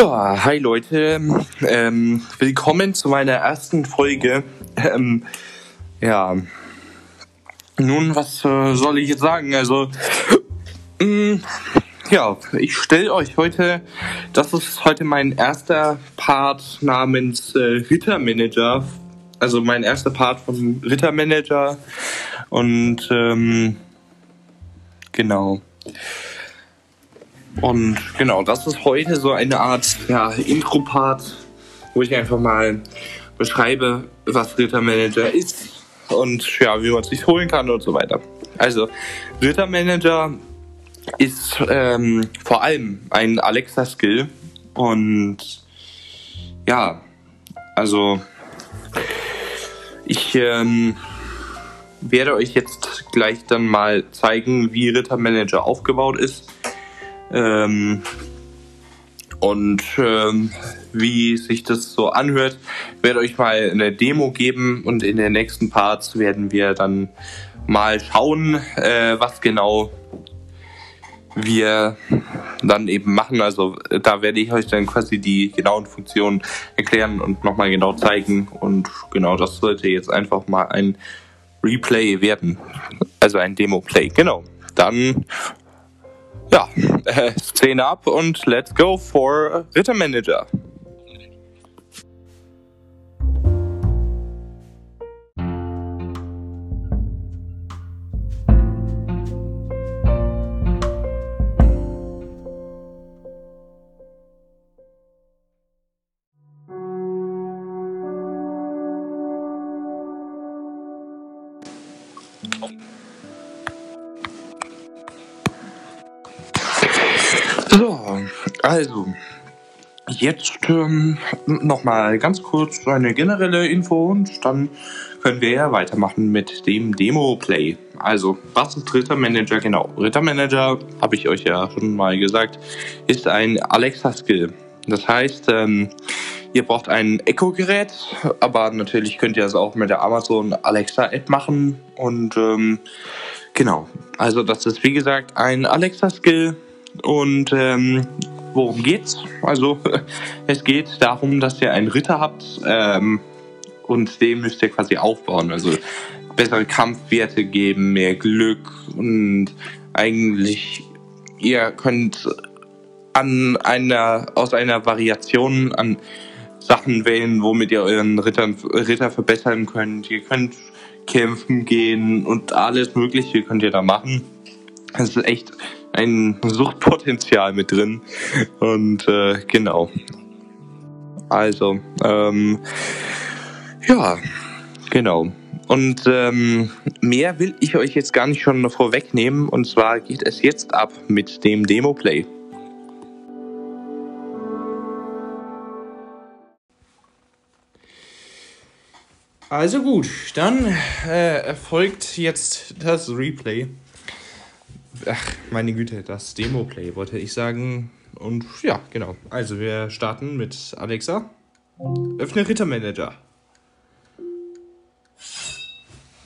Ja, hi Leute, ähm, willkommen zu meiner ersten Folge. Ähm, ja, nun, was äh, soll ich jetzt sagen? Also, ähm, ja, ich stelle euch heute, das ist heute mein erster Part namens äh, Rittermanager, also mein erster Part von Rittermanager und ähm, genau. Und genau, das ist heute so eine Art ja, Intro-Part, wo ich einfach mal beschreibe, was Rittermanager ist und ja, wie man es sich holen kann und so weiter. Also, Rittermanager ist ähm, vor allem ein Alexa-Skill und ja, also ich ähm, werde euch jetzt gleich dann mal zeigen, wie Rittermanager aufgebaut ist ähm, und ähm, wie sich das so anhört, werde euch mal eine Demo geben und in den nächsten Parts werden wir dann mal schauen, äh, was genau wir dann eben machen. Also da werde ich euch dann quasi die genauen Funktionen erklären und nochmal genau zeigen. Und genau das sollte jetzt einfach mal ein Replay werden. Also ein Demo-Play. Genau. Dann ja, äh, Szene ab und let's go for Rittermanager. So, also, jetzt ähm, nochmal ganz kurz eine generelle Info und dann können wir ja weitermachen mit dem Demo-Play. Also, was ist Rittermanager genau? Rittermanager, habe ich euch ja schon mal gesagt, ist ein Alexa-Skill. Das heißt, ähm, ihr braucht ein Echo-Gerät, aber natürlich könnt ihr das auch mit der Amazon Alexa-App machen und ähm, genau. Also, das ist wie gesagt ein Alexa-Skill und ähm, worum geht's? Also es geht darum, dass ihr einen Ritter habt ähm, und den müsst ihr quasi aufbauen. Also bessere Kampfwerte geben, mehr Glück und eigentlich ihr könnt an einer aus einer Variation an Sachen wählen, womit ihr euren Ritter, Ritter verbessern könnt. Ihr könnt kämpfen gehen und alles Mögliche könnt ihr da machen. Das ist echt ein Suchtpotenzial mit drin. Und äh, genau. Also, ähm, ja, genau. Und ähm, mehr will ich euch jetzt gar nicht schon vorwegnehmen. Und zwar geht es jetzt ab mit dem Demo-Play. Also gut, dann äh, erfolgt jetzt das Replay. Ach, meine Güte, das Demo-Play wollte ich sagen. Und ja, genau. Also wir starten mit Alexa. Öffne Rittermanager.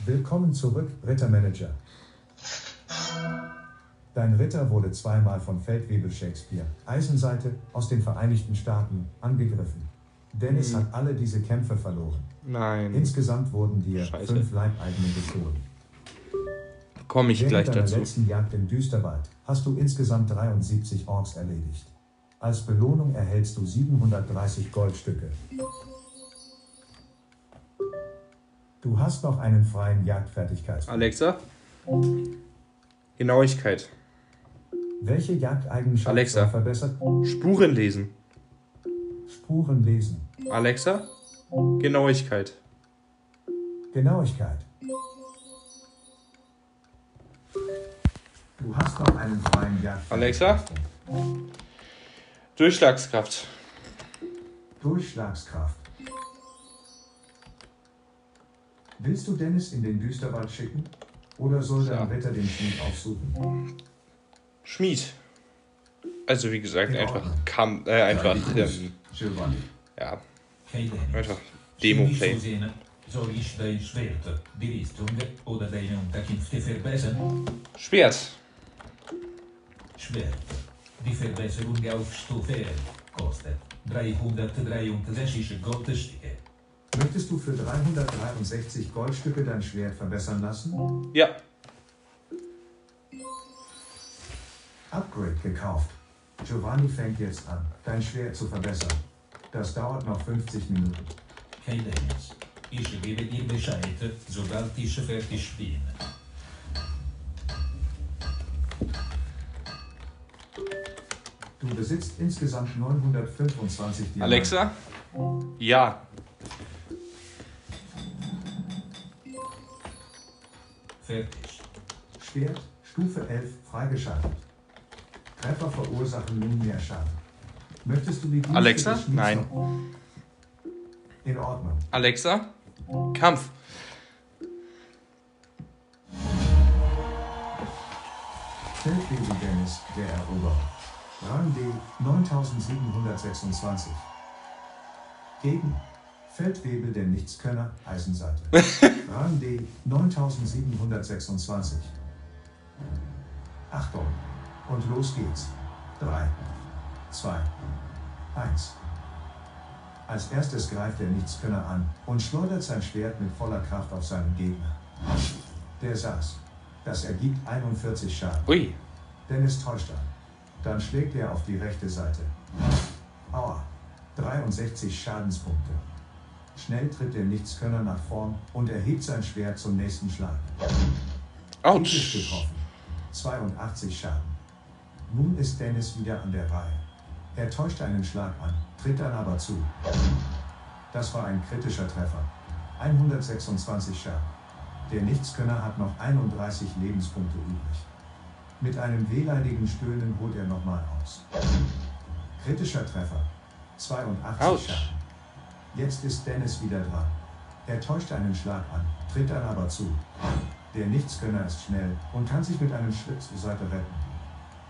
Willkommen zurück, Rittermanager. Dein Ritter wurde zweimal von Feldwebel Shakespeare, Eisenseite, aus den Vereinigten Staaten, angegriffen. Dennis Hm. hat alle diese Kämpfe verloren. Nein. Insgesamt wurden dir Scheiße. fünf Leibeigene gestohlen. Komme ich Während gleich deiner dazu. letzten Jagd im Düsterwald hast du insgesamt 73 Orks erledigt. Als Belohnung erhältst du 730 Goldstücke. Du hast noch einen freien Jagdfertigkeitspunkt. Alexa. Genauigkeit. Welche Jagdeigenschaft Alexa. verbessert? Spuren lesen. Spuren lesen. Alexa. Genauigkeit. Genauigkeit. Du hast noch einen freien Jagd. Alexa. Durchschlagskraft. Durchschlagskraft. Willst du Dennis in den Düsterwald schicken? Oder soll dein Ja. Ritter den Schmied aufsuchen? Schmied. Also wie gesagt, In einfach Ordnung. Kam, äh, einfach ähm, ja, Dennis. einfach ich dein Schwert, Schwert. Die Verbesserung auf Stufe 11. kostet 363 Goldstücke. Möchtest du für 363 Goldstücke dein Schwert verbessern lassen? Ja. Upgrade gekauft. Giovanni fängt jetzt an, dein Schwert zu verbessern. Das dauert noch 50 Minuten. Hey Dennis, ich gebe dir Bescheid, sobald ich fertig bin. Besitzt insgesamt 925 Diamanten. Alexa? Ja. Fertig. Schwert, Stufe 11, freigeschaltet. Treffer verursachen nun mehr Schaden. Möchtest du die Dienste Alexa? Nein. In Ordnung. Alexa? Kampf. Feldwebel Dennis, der Eroberer. Rang D 9726. Gegen Feldwebel der Nichtskönner, Eisenseite. Rang D 9726. Achtung. Und los geht's. 3, 2, 1. Als erstes greift der Nichtskönner an und schleudert sein Schwert mit voller Kraft auf seinen Gegner. Der saß. Das ergibt 41 Schaden. Ui. Dennis täuscht an. Dann schlägt er auf die rechte Seite. Aua. 63 Schadenspunkte. Schnell tritt der Nichtskönner nach vorn und erhebt sein Schwert zum nächsten Schlag. Autsch. getroffen. 82 Schaden. Nun ist Dennis wieder an der Reihe. Er täuscht einen Schlag an, tritt dann aber zu. Das war ein kritischer Treffer. 126 Schaden. Der Nichtskönner hat noch 31 Lebenspunkte übrig. Mit einem wehleidigen Stöhnen holt er nochmal aus. Kritischer Treffer. 82 Autsch. Schaden. Jetzt ist Dennis wieder dran. Er täuscht einen Schlag an, tritt dann aber zu. Der Nichtskönner ist schnell und kann sich mit einem Schritt zur Seite retten.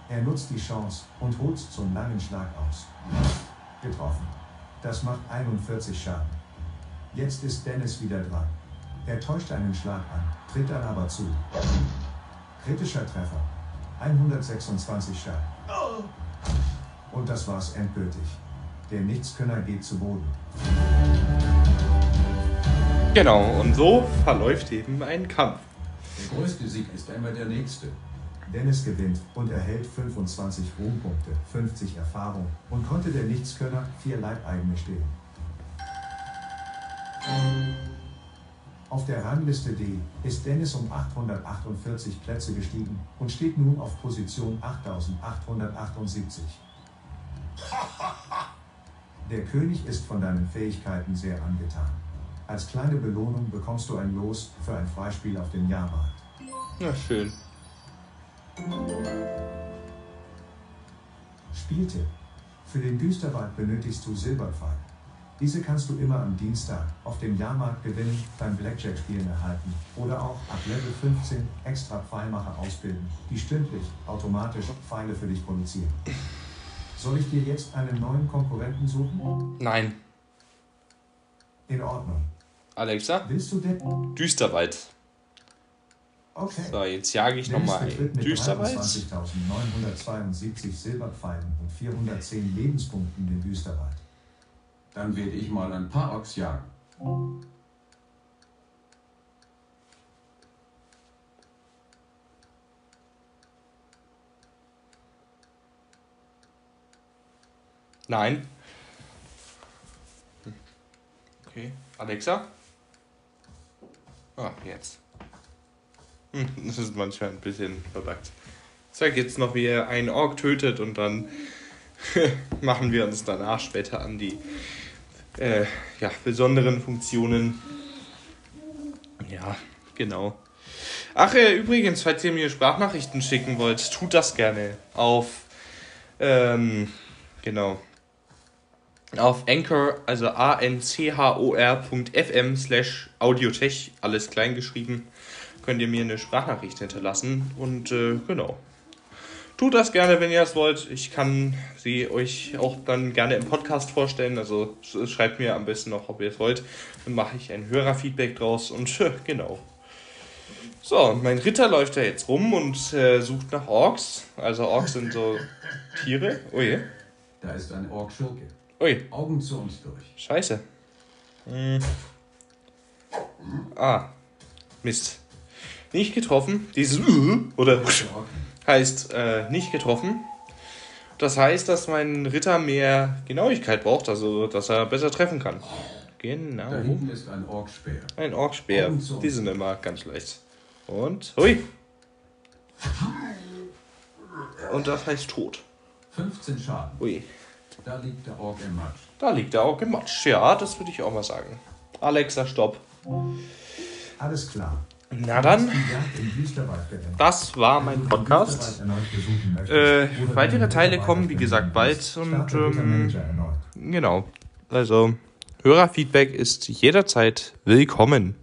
Er nutzt die Chance und holt zum langen Schlag aus. Getroffen. Das macht 41 Schaden. Jetzt ist Dennis wieder dran. Er täuscht einen Schlag an, tritt dann aber zu. Kritischer Treffer. 126 Schaden. Und das war's endgültig. Der Nichtskönner geht zu Boden. Genau, und so verläuft eben ein Kampf. Der größte Sieg ist einmal der nächste. Dennis gewinnt und erhält 25 Ruhmpunkte, 50 Erfahrung und konnte der Nichtskönner vier Leibeigene stehlen. Auf der Rangliste D ist Dennis um 848 Plätze gestiegen und steht nun auf Position 8878. Der König ist von deinen Fähigkeiten sehr angetan. Als kleine Belohnung bekommst du ein Los für ein Freispiel auf dem Jahrmarkt. Na schön. Spieltipp. Für den Düsterwald benötigst du Silberpfeil. Diese kannst du immer am Dienstag auf dem Jahrmarkt gewinnen, beim Blackjack-Spielen erhalten oder auch ab Level 15 extra Pfeilmacher ausbilden, die stündlich automatisch Pfeile für dich produzieren. Soll ich dir jetzt einen neuen Konkurrenten suchen? Nein. In Ordnung. Alexa? Willst du denn? Düsterwald. Okay. So, jetzt jage ich nochmal ein Düsterwald. 23.972 Silberpfeilen und 410 Lebenspunkten den Düsterwald. Dann werde ich mal ein paar Ochs jagen. Nein. Okay. Alexa? Ah, jetzt. Hm, Das ist manchmal ein bisschen verbuggt. Ich sag jetzt noch, wie er einen Ork tötet und dann machen wir uns danach später an die äh, ja, besonderen Funktionen. Ja, genau. Ach, äh, übrigens, falls ihr mir Sprachnachrichten schicken wollt, tut das gerne auf, ähm, genau, auf Anchor, also a-n-c-h-o-r.fm slash audiotech, alles klein geschrieben, könnt ihr mir eine Sprachnachricht hinterlassen und äh, genau. Tut das gerne, wenn ihr das wollt. Ich kann sie euch auch dann gerne im Podcast vorstellen. Also sch- schreibt mir am besten noch, ob ihr es wollt. Dann mache ich ein Hörerfeedback draus und genau. So, mein Ritter läuft da jetzt rum und äh, sucht nach Orks. Also Orks sind so Tiere. Je. Da ist ein Ork-Schurke. Ui, Augen zu uns durch. scheiße. Hm. Ah, Mist. Nicht getroffen. Dieses oder. Heißt äh, nicht getroffen. Das heißt, dass mein Ritter mehr Genauigkeit braucht, also dass er besser treffen kann. Genau. Da hinten ist ein Ork-Speer. Ein Orkspeer. Die sind immer ganz schlecht. Und, hui. Und das heißt tot. 15 Schaden. Ui. Da liegt der Ork im Matsch. Da liegt der Ork im Matsch. Ja, das würde ich auch mal sagen. Alexa, stopp. Alles klar. Na dann, das war mein Podcast. Äh, weitere Teile kommen, wie gesagt, bald. Und, ähm. Genau. Also, Hörerfeedback ist jederzeit willkommen.